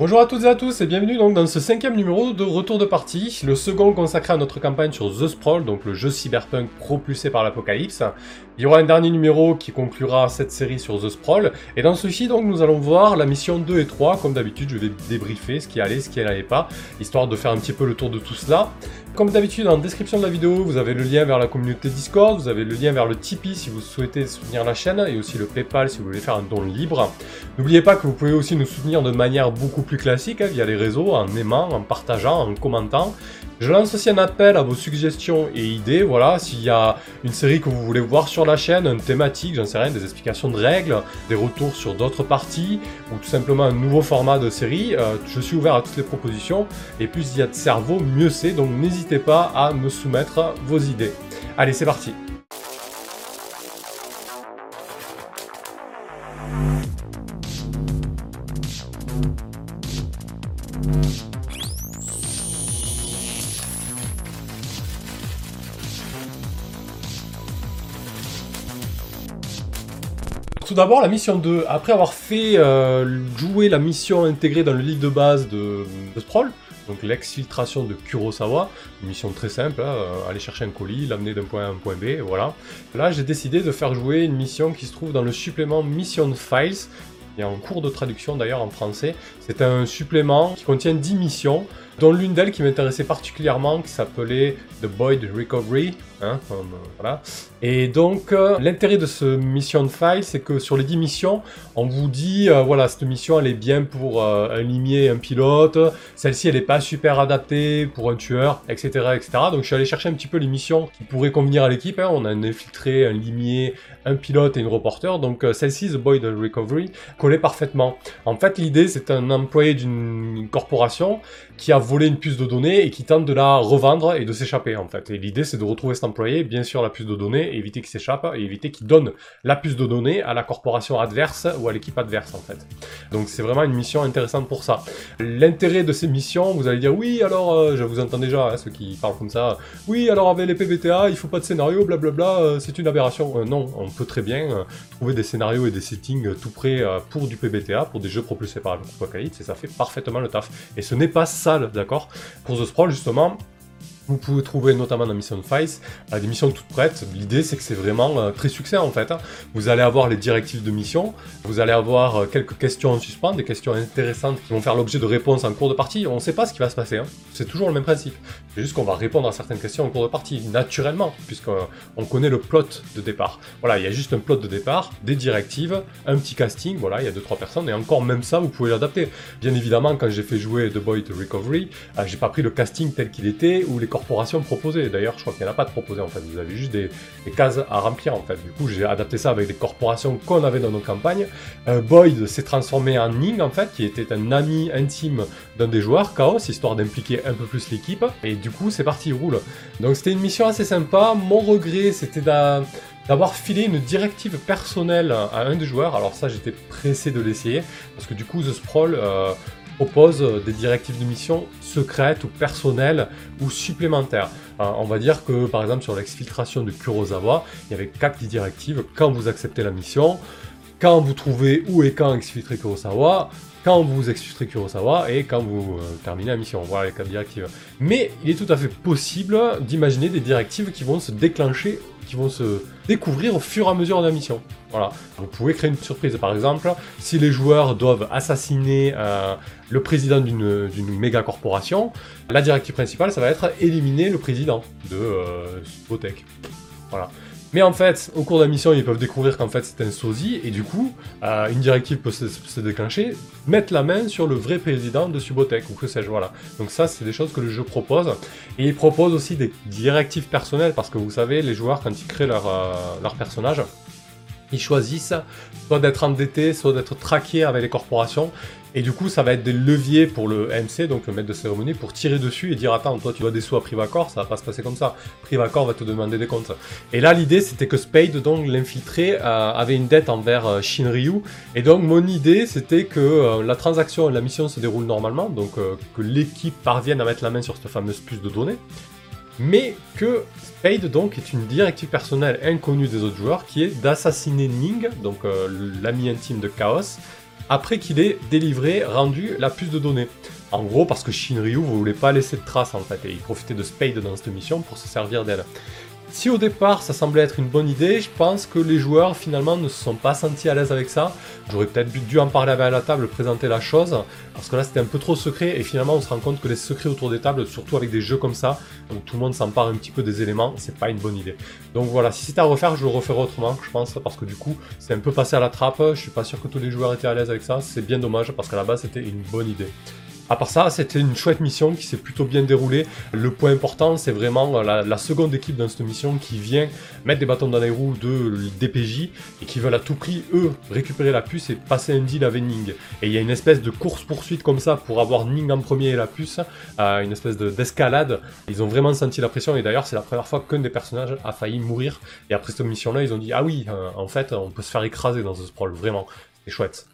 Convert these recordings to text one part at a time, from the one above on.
Bonjour à toutes et à tous et bienvenue donc dans ce cinquième numéro de Retour de partie, le second consacré à notre campagne sur The Sprawl, donc le jeu cyberpunk propulsé par l'apocalypse. Il y aura un dernier numéro qui conclura cette série sur The Sprawl, et dans ceci donc nous allons voir la mission 2 et 3, comme d'habitude je vais débriefer ce qui allait, ce qui n'allait pas, histoire de faire un petit peu le tour de tout cela. Comme d'habitude, en description de la vidéo, vous avez le lien vers la communauté Discord, vous avez le lien vers le Tipeee si vous souhaitez soutenir la chaîne, et aussi le Paypal si vous voulez faire un don libre. N'oubliez pas que vous pouvez aussi nous soutenir de manière beaucoup plus classique, hein, via les réseaux, en aimant, en partageant, en commentant. Je lance aussi un appel à vos suggestions et idées, voilà, s'il y a une série que vous voulez voir sur la chaîne, une thématique, j'en sais rien, des explications de règles, des retours sur d'autres parties, ou tout simplement un nouveau format de série, euh, je suis ouvert à toutes les propositions, et plus il y a de cerveau, mieux c'est, donc n'hésitez pas à me soumettre vos idées. Allez, c'est parti Tout d'abord, la mission 2. Après avoir fait euh, jouer la mission intégrée dans le livre de base de, de Sprawl, donc l'exfiltration de Kurosawa, une mission très simple, hein, euh, aller chercher un colis, l'amener d'un point A à un point B, voilà. Là, j'ai décidé de faire jouer une mission qui se trouve dans le supplément Mission Files, a un cours de traduction d'ailleurs en français. C'est un supplément qui contient 10 missions, dont l'une d'elles qui m'intéressait particulièrement, qui s'appelait The Boyd Recovery. Hein, voilà. Et donc, euh, l'intérêt de ce mission file, c'est que sur les 10 missions, on vous dit, euh, voilà, cette mission, elle est bien pour euh, un limier, un pilote, celle-ci, elle n'est pas super adaptée pour un tueur, etc., etc. Donc, je suis allé chercher un petit peu les missions qui pourraient convenir à l'équipe. Hein. On a un infiltré, un limier, un pilote et une reporter. Donc, celle-ci, The Boyd Recovery, collait parfaitement. En fait, l'idée, c'est un employé d'une corporation qui a volé une puce de données et qui tente de la revendre et de s'échapper, en fait. Et l'idée, c'est de retrouver cet employé, bien sûr, la puce de données, éviter qu'il s'échappe et éviter qu'il donne la puce de données à la corporation adverse ou à l'équipe adverse, en fait. Donc, c'est vraiment une mission intéressante pour ça. L'intérêt de ces missions, vous allez dire, oui, alors, euh, je vous entends déjà, hein, ceux qui parlent comme ça, oui, alors avec les PBTA, il faut pas de scénario, blablabla, euh, c'est une aberration. Euh, non, on peut très bien trouver des scénarios et des settings tout près pour du PBTA, pour des jeux propulsés par l'apocalypse, et ça fait parfaitement le taf. Et ce n'est pas d'accord Pour The Sprawl, justement, vous pouvez trouver notamment dans Mission Files euh, des missions toutes prêtes. L'idée c'est que c'est vraiment euh, très succès en fait. Hein. Vous allez avoir les directives de mission, vous allez avoir euh, quelques questions en suspens, des questions intéressantes qui vont faire l'objet de réponses en cours de partie. On ne sait pas ce qui va se passer. Hein. C'est toujours le même principe. C'est juste qu'on va répondre à certaines questions en cours de partie, naturellement, puisqu'on connaît le plot de départ. Voilà, il y a juste un plot de départ, des directives, un petit casting, voilà, il y a 2-3 personnes, et encore même ça, vous pouvez l'adapter. Bien évidemment, quand j'ai fait jouer The Boy to Recovery, j'ai pas pris le casting tel qu'il était, ou les corporations proposées. D'ailleurs, je crois qu'il n'y en a pas de proposées en fait. Vous avez juste des, cases à remplir en fait. Du coup, j'ai adapté ça avec des corporations qu'on avait dans nos campagnes. Euh, Boyd s'est transformé en Ning en fait, qui était un ami intime d'un des joueurs, Chaos, histoire d'impliquer un peu plus l'équipe. Et du coup, c'est parti, roule. Donc c'était une mission assez sympa. Mon regret, c'était d'avoir filé une directive personnelle à un des joueurs. Alors ça, j'étais pressé de l'essayer, parce que du coup, The Sprawl... Euh, propose euh, des directives de mission secrètes ou personnelles ou supplémentaires. Euh, on va dire que par exemple sur l'exfiltration de Kurosawa, il y avait quatre directives quand vous acceptez la mission, quand vous trouvez où et quand exfiltrer Kurosawa, quand vous exfiltrez Kurosawa et quand vous euh, terminez la mission. Voilà les quatre directives. Mais il est tout à fait possible d'imaginer des directives qui vont se déclencher qui vont se découvrir au fur et à mesure de la mission. Voilà. Vous pouvez créer une surprise. Par exemple, si les joueurs doivent assassiner euh, le président d'une méga corporation, la directive principale, ça va être éliminer le président de euh, Voilà. Mais en fait, au cours de la mission, ils peuvent découvrir qu'en fait c'est un sosie, et du coup, euh, une directive peut se, déclencher, mettre la main sur le vrai président de Subotech, ou que sais-je, voilà. Donc ça, c'est des choses que le jeu propose. Et il propose aussi des directives personnelles, parce que vous savez, les joueurs, quand ils créent leur, euh, leur personnage, ils choisissent soit d'être endettés, soit d'être traqués avec les corporations. Et du coup, ça va être des leviers pour le MC, donc le maître de cérémonie, pour tirer dessus et dire Attends, toi tu dois des sous à Privacor, ça va pas se passer comme ça. Privacor va te demander des comptes. Et là, l'idée c'était que Spade, donc l'infiltré, euh, avait une dette envers euh, Shinryu. Et donc, mon idée c'était que euh, la transaction et la mission se déroulent normalement, donc que l'équipe parvienne à mettre la main sur cette fameuse puce de données mais que Spade donc est une directive personnelle inconnue des autres joueurs qui est d'assassiner Ning, donc l'ami intime de Chaos, après qu'il ait délivré, rendu la puce de données. En gros, parce que Shinryu ne voulait pas laisser de traces en fait, et il profitait de Spade dans cette mission pour se servir d'elle. Si au départ ça semblait être une bonne idée, je pense que les joueurs finalement ne se sont pas sentis à l'aise avec ça. J'aurais peut-être dû en parler à la table, présenter la chose, parce que là c'était un peu trop secret et finalement on se rend compte que les secrets autour des tables, surtout avec des jeux comme ça, où tout le monde s'empare un petit peu des éléments, c'est pas une bonne idée. Donc voilà, si c'était à refaire, je le referais autrement, je pense, parce que du coup c'est un peu passé à la trappe, je suis pas sûr que tous les joueurs étaient à l'aise avec ça, c'est bien dommage parce qu'à la base c'était une bonne idée. À part ça, c'était une chouette mission qui s'est plutôt bien déroulée. Le point important, c'est vraiment la, seconde équipe dans cette mission qui vient mettre des bâtons dans les roues de DPJ et qui veulent à tout prix, eux, récupérer la puce et passer un deal avec Ning. Et il y a une espèce de course-poursuite comme ça pour avoir Ning en premier et la puce, euh, une espèce d'escalade. ils ont vraiment senti la pression et d'ailleurs, c'est la première fois qu'un des personnages a failli mourir. Et après cette mission-là, ils ont dit Ah oui, euh, en fait, on peut se faire écraser dans ce sprawl, vraiment. C'est chouette.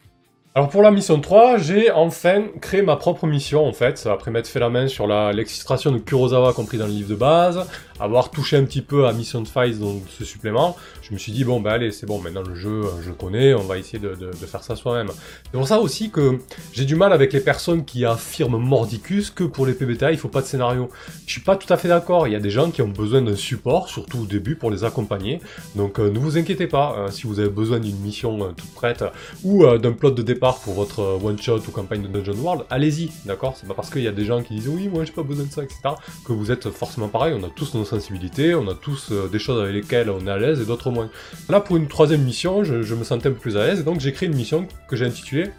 Alors pour la mission 3, j'ai enfin créé ma propre mission en fait, après m'être fait la main sur l'extraction de Kurosawa compris dans le livre de base, avoir touché un petit peu à Mission Files, donc ce supplément, je me suis dit, bon, ben allez, c'est bon, maintenant le jeu, je connais, on va essayer de, faire ça soi-même. C'est pour ça aussi que j'ai du mal avec les personnes qui affirment mordicus que pour les PBTA, il faut pas de scénario. Je suis pas tout à fait d'accord, il y a des gens qui ont besoin d'un support, surtout au début, pour les accompagner. Donc euh, ne vous inquiétez pas, hein, si vous avez besoin d'une mission euh, toute prête, ou euh, d'un plot de départ pour votre one-shot ou campagne de Dungeon World, allez-y, d'accord? C'est pas parce qu'il y a des gens qui disent, oui, moi j'ai pas besoin de ça, etc., que vous êtes forcément pareil, on a tous nos sensibilités, on a tous euh, des choses avec lesquelles on est à l'aise et d'autres moins. Là, pour une troisième mission, je, je me sentais un peu plus à l'aise, et donc j'ai créé une mission que j'ai intitulée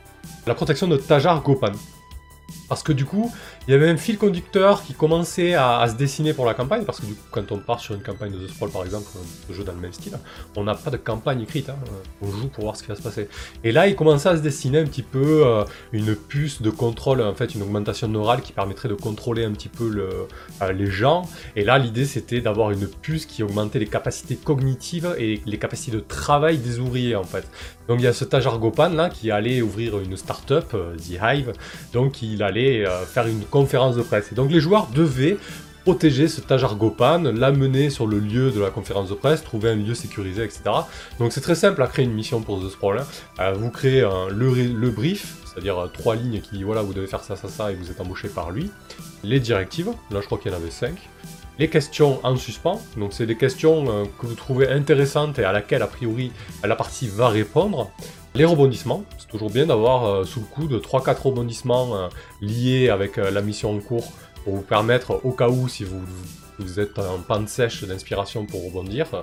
La protection de Tajar Gopan. Parce que du coup, il y avait un fil conducteur qui commençait à, se dessiner pour la campagne, parce que du coup, quand on part sur une campagne de The Sprawl par exemple, un jeu dans le même style, on n'a pas de campagne écrite, hein, on joue pour voir ce qui va se passer. Et là, il commençait à se dessiner un petit peu euh, une puce de contrôle, en fait, une augmentation neurale qui permettrait de contrôler un petit peu euh, les gens. Et là, l'idée, c'était d'avoir une puce qui augmentait les capacités cognitives et les capacités de travail des ouvriers, en fait. Donc il y a ce Tajar Gopan là qui allait ouvrir une start-up, euh, The Hive, donc il allait faire une conférence de presse. Et donc les joueurs devaient protéger ce Tajar Gopan, l'amener sur le lieu de la conférence de presse, trouver un lieu sécurisé, etc. Donc c'est très simple à créer une mission pour The Sprawl. Euh, vous créez le, brief, c'est-à-dire euh, trois lignes qui disent voilà, vous devez faire ça, ça, ça, et vous êtes embauché par lui. Les directives, là je crois qu'il y en avait cinq. Les questions en suspens, donc c'est des questions euh, que vous trouvez intéressantes et à laquelle a priori la partie va répondre. Les rebondissements, c'est toujours bien d'avoir euh, sous le coup de 3-4 rebondissements euh, liés avec euh, la mission en cours pour vous permettre, au cas où, si vous vous êtes en panne sèche d'inspiration pour rebondir, euh,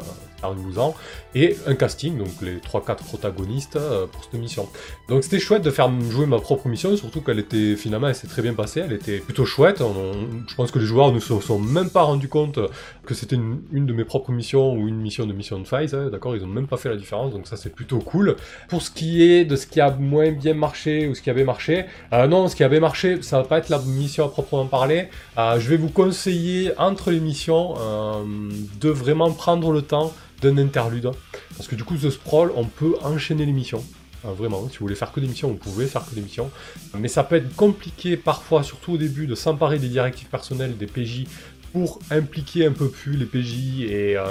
vous en et un casting, donc les 3-4 protagonistes euh, pour cette mission. Donc c'était chouette de faire jouer ma propre mission, surtout qu'elle était finalement, elle s'est très bien passée, elle était plutôt chouette. je pense que les joueurs ne se sont même pas rendus compte que c'était une, de mes propres missions ou une mission de mission de Fize, hein, d'accord, ils ont même pas fait la différence, donc ça c'est plutôt cool. Pour ce qui est de ce qui a moins bien marché ou ce qui avait marché, euh, non, ce qui avait marché, ça va pas être la mission à proprement parler. Je vais vous conseiller entre les euh, de vraiment prendre le temps d'un interlude. Parce que du coup, The Sprawl, on peut enchaîner les missions. Euh, vraiment, si vous voulez faire que des missions, vous pouvez faire que des missions. Mais ça peut être compliqué parfois, surtout au début, de s'emparer des directives personnelles des PJ pour impliquer un peu plus les PJ et, euh,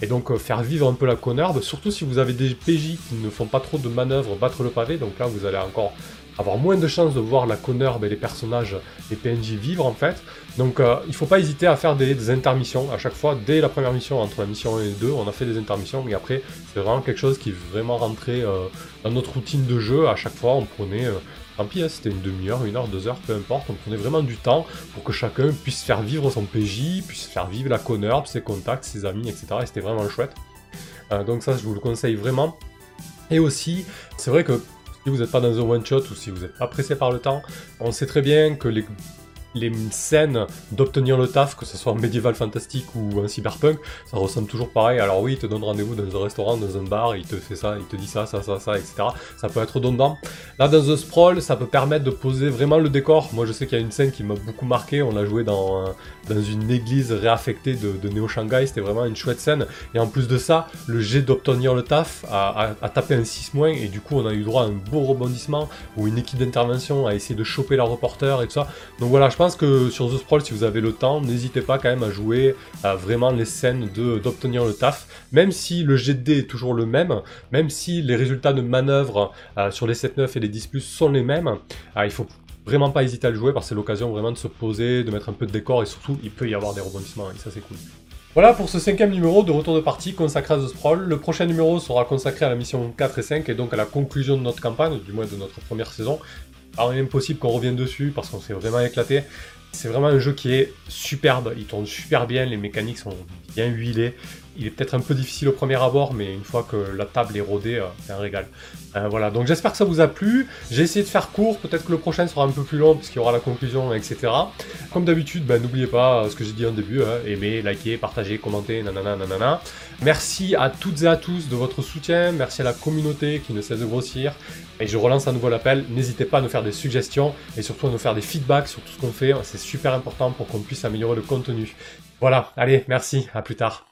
et donc faire vivre un peu la connerbe. Surtout si vous avez des PJ qui ne font pas trop de manœuvres, battre le pavé. Donc là, vous allez encore avoir moins de chances de voir la connerbe et les personnages, les PNJ vivre en fait. Donc euh, il faut pas hésiter à faire des, intermissions à chaque fois. Dès la première mission, entre la mission 1 et 2, on a fait des intermissions, mais après c'est vraiment quelque chose qui est vraiment rentré euh, dans notre routine de jeu. À chaque fois, on prenait, euh, tant pis, hein, c'était une demi-heure, une heure, deux heures, peu importe, on prenait vraiment du temps pour que chacun puisse faire vivre son PJ, puisse faire vivre la connerbe, ses contacts, ses amis, etc. Et c'était vraiment chouette. donc ça, je vous le conseille vraiment. Et aussi, c'est vrai que si vous n'êtes pas dans un one-shot ou si vous n'êtes pas pressé par le temps, on sait très bien que les les scènes d'obtenir le taf, que ce soit en médiéval fantastique ou en cyberpunk, ça ressemble toujours pareil. Alors oui, il te donne rendez-vous dans un restaurant, dans un bar, il te fait ça, il te dit ça, ça, ça, ça, etc. Ça peut être redondant. Là, dans The Sprawl, ça peut permettre de poser vraiment le décor. Moi, je sais qu'il y a une scène qui m'a beaucoup marqué. On l'a joué dans, dans une église réaffectée de, Néo Shanghai. C'était vraiment une chouette scène. Et en plus de ça, le jet d'obtenir le taf a, a, tapé un 6 moins. Et du coup, on a eu droit à un beau rebondissement où une équipe d'intervention a essayé de choper la reporter et tout ça. Donc voilà, je pense que sur The Sprawl, si vous avez le temps, n'hésitez pas quand même à jouer à vraiment les scènes d'obtenir le taf, même si le dés est toujours le même, même si les résultats de manœuvre euh, sur les 7-9 et les 10+, sont les mêmes, euh, il faut vraiment pas hésiter à le jouer parce que c'est l'occasion vraiment de se poser, de mettre un peu de décor et surtout il peut y avoir des rebondissements et ça c'est cool. Voilà pour ce cinquième numéro de Retour de partie consacré à The Sprawl. Le prochain numéro sera consacré à la mission 4 et 5 et donc à la conclusion de notre campagne, du moins de notre première saison. Alors il est impossible qu'on revienne dessus parce qu'on s'est vraiment éclaté. C'est vraiment un jeu qui est superbe, il tourne super bien, les mécaniques sont bien huilées. Il est peut-être un peu difficile au premier abord, mais une fois que la table est rodée, euh, c'est un régal. Euh, voilà, donc j'espère que ça vous a plu. J'ai essayé de faire court, peut-être que le prochain sera un peu plus long, puisqu'il y aura la conclusion, etc. Comme d'habitude, ben, n'oubliez pas ce que j'ai dit en début, hein, aimer, liker, partager, commenter, nanana, nanana. Merci à toutes et à tous de votre soutien, merci à la communauté qui ne cesse de grossir. Et je relance à nouveau l'appel, n'hésitez pas à nous faire des suggestions et surtout à nous faire des feedbacks sur tout ce qu'on fait, c'est super important pour qu'on puisse améliorer le contenu. Voilà, allez, merci, à plus tard.